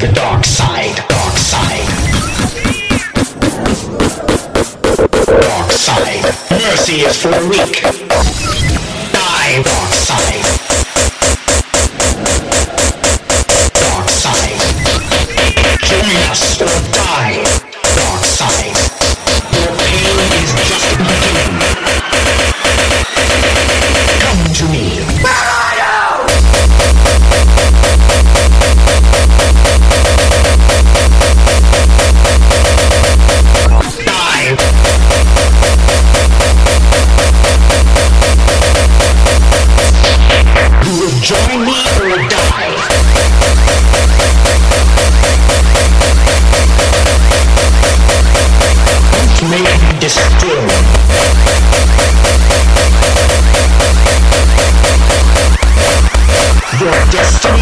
the dark side. Dark side. Dark side. Mercy is for the weak.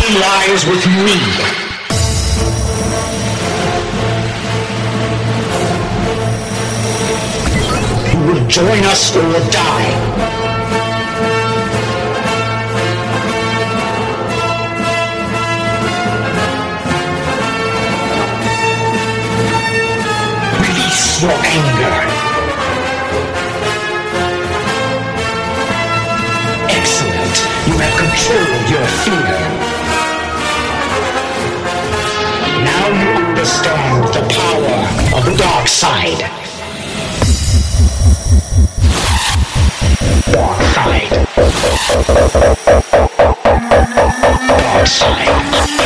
Destiny lies with me. You will join us or die. Release your anger. Excellent. You have controlled your fear. Understand the power of the dark side. Dark side. Dark side.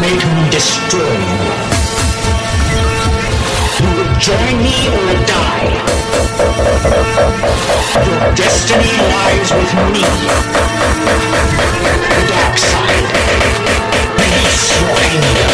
Make me destroy you. You will join me or die. Your destiny lies with me. The dark side. Release your anger.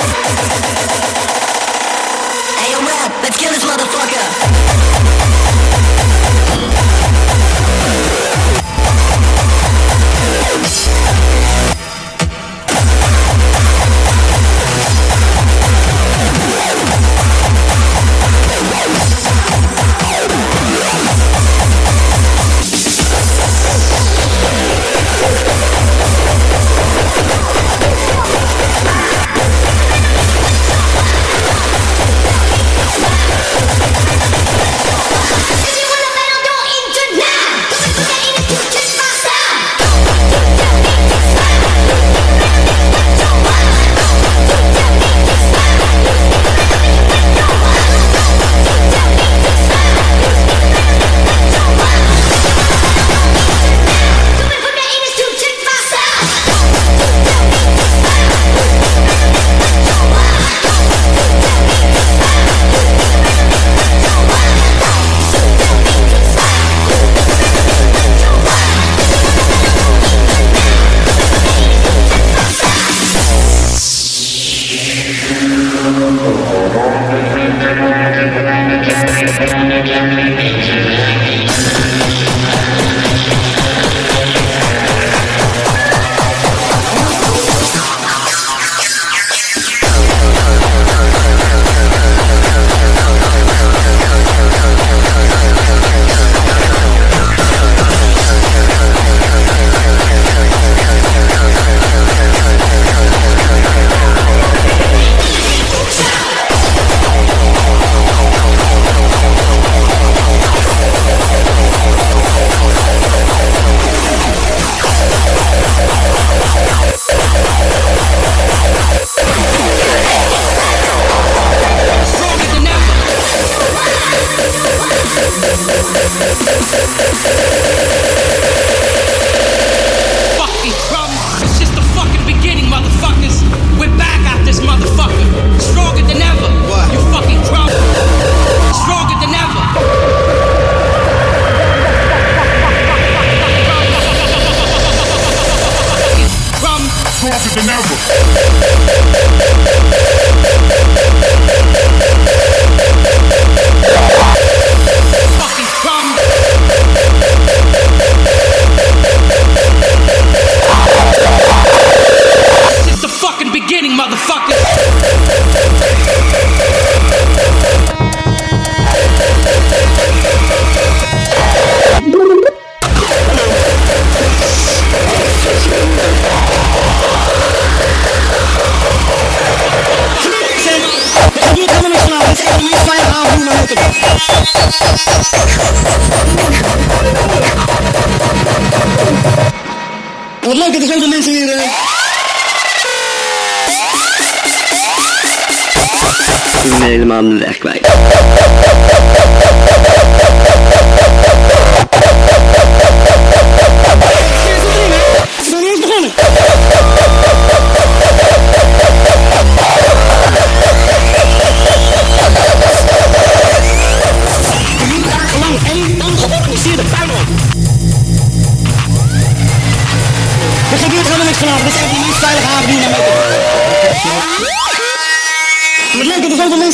Tamam, weg, weg.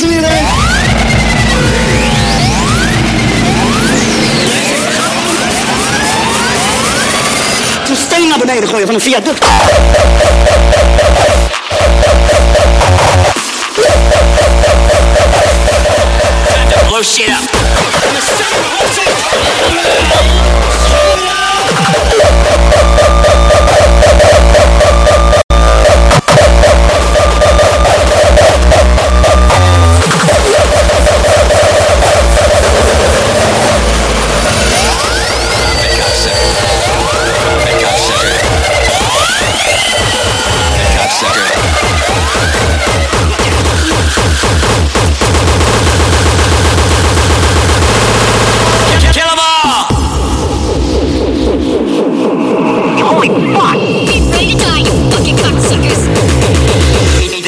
er weer een. Een steen naar beneden gooien van een viaduct. Blow shit up.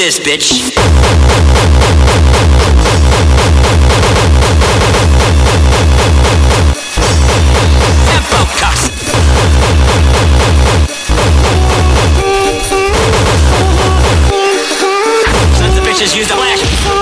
this, bitch. Tempo bitches use the flash.